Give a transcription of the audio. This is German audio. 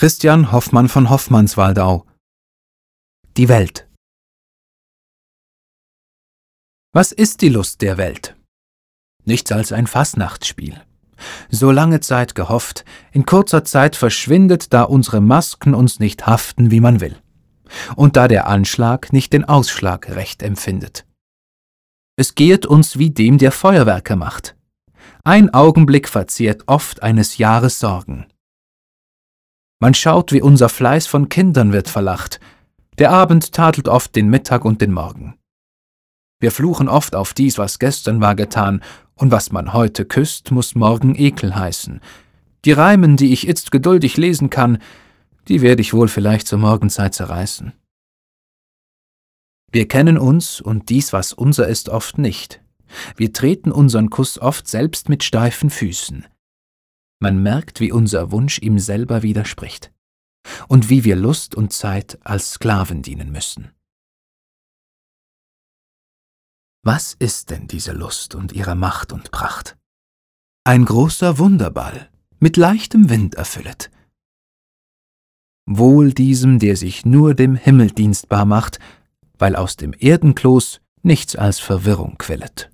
Christian Hoffmann von Hoffmannswaldau Die Welt Was ist die Lust der Welt? Nichts als ein Fassnachtsspiel. So lange Zeit gehofft, in kurzer Zeit verschwindet, da unsere Masken uns nicht haften, wie man will. Und da der Anschlag nicht den Ausschlag recht empfindet. Es gehet uns wie dem, der Feuerwerke macht. Ein Augenblick verzehrt oft eines Jahres Sorgen. Man schaut, wie unser Fleiß von Kindern wird verlacht. Der Abend tadelt oft den Mittag und den Morgen. Wir fluchen oft auf dies, was gestern war getan, und was man heute küsst, muss morgen Ekel heißen. Die Reimen, die ich itzt geduldig lesen kann, die werde ich wohl vielleicht zur Morgenzeit zerreißen. Wir kennen uns und dies, was unser ist, oft nicht. Wir treten unseren Kuss oft selbst mit steifen Füßen. Man merkt, wie unser Wunsch ihm selber widerspricht und wie wir Lust und Zeit als Sklaven dienen müssen. Was ist denn diese Lust und ihre Macht und Pracht? Ein großer Wunderball, mit leichtem Wind erfüllet. Wohl diesem, der sich nur dem Himmel dienstbar macht, weil aus dem Erdenkloß nichts als Verwirrung quillet.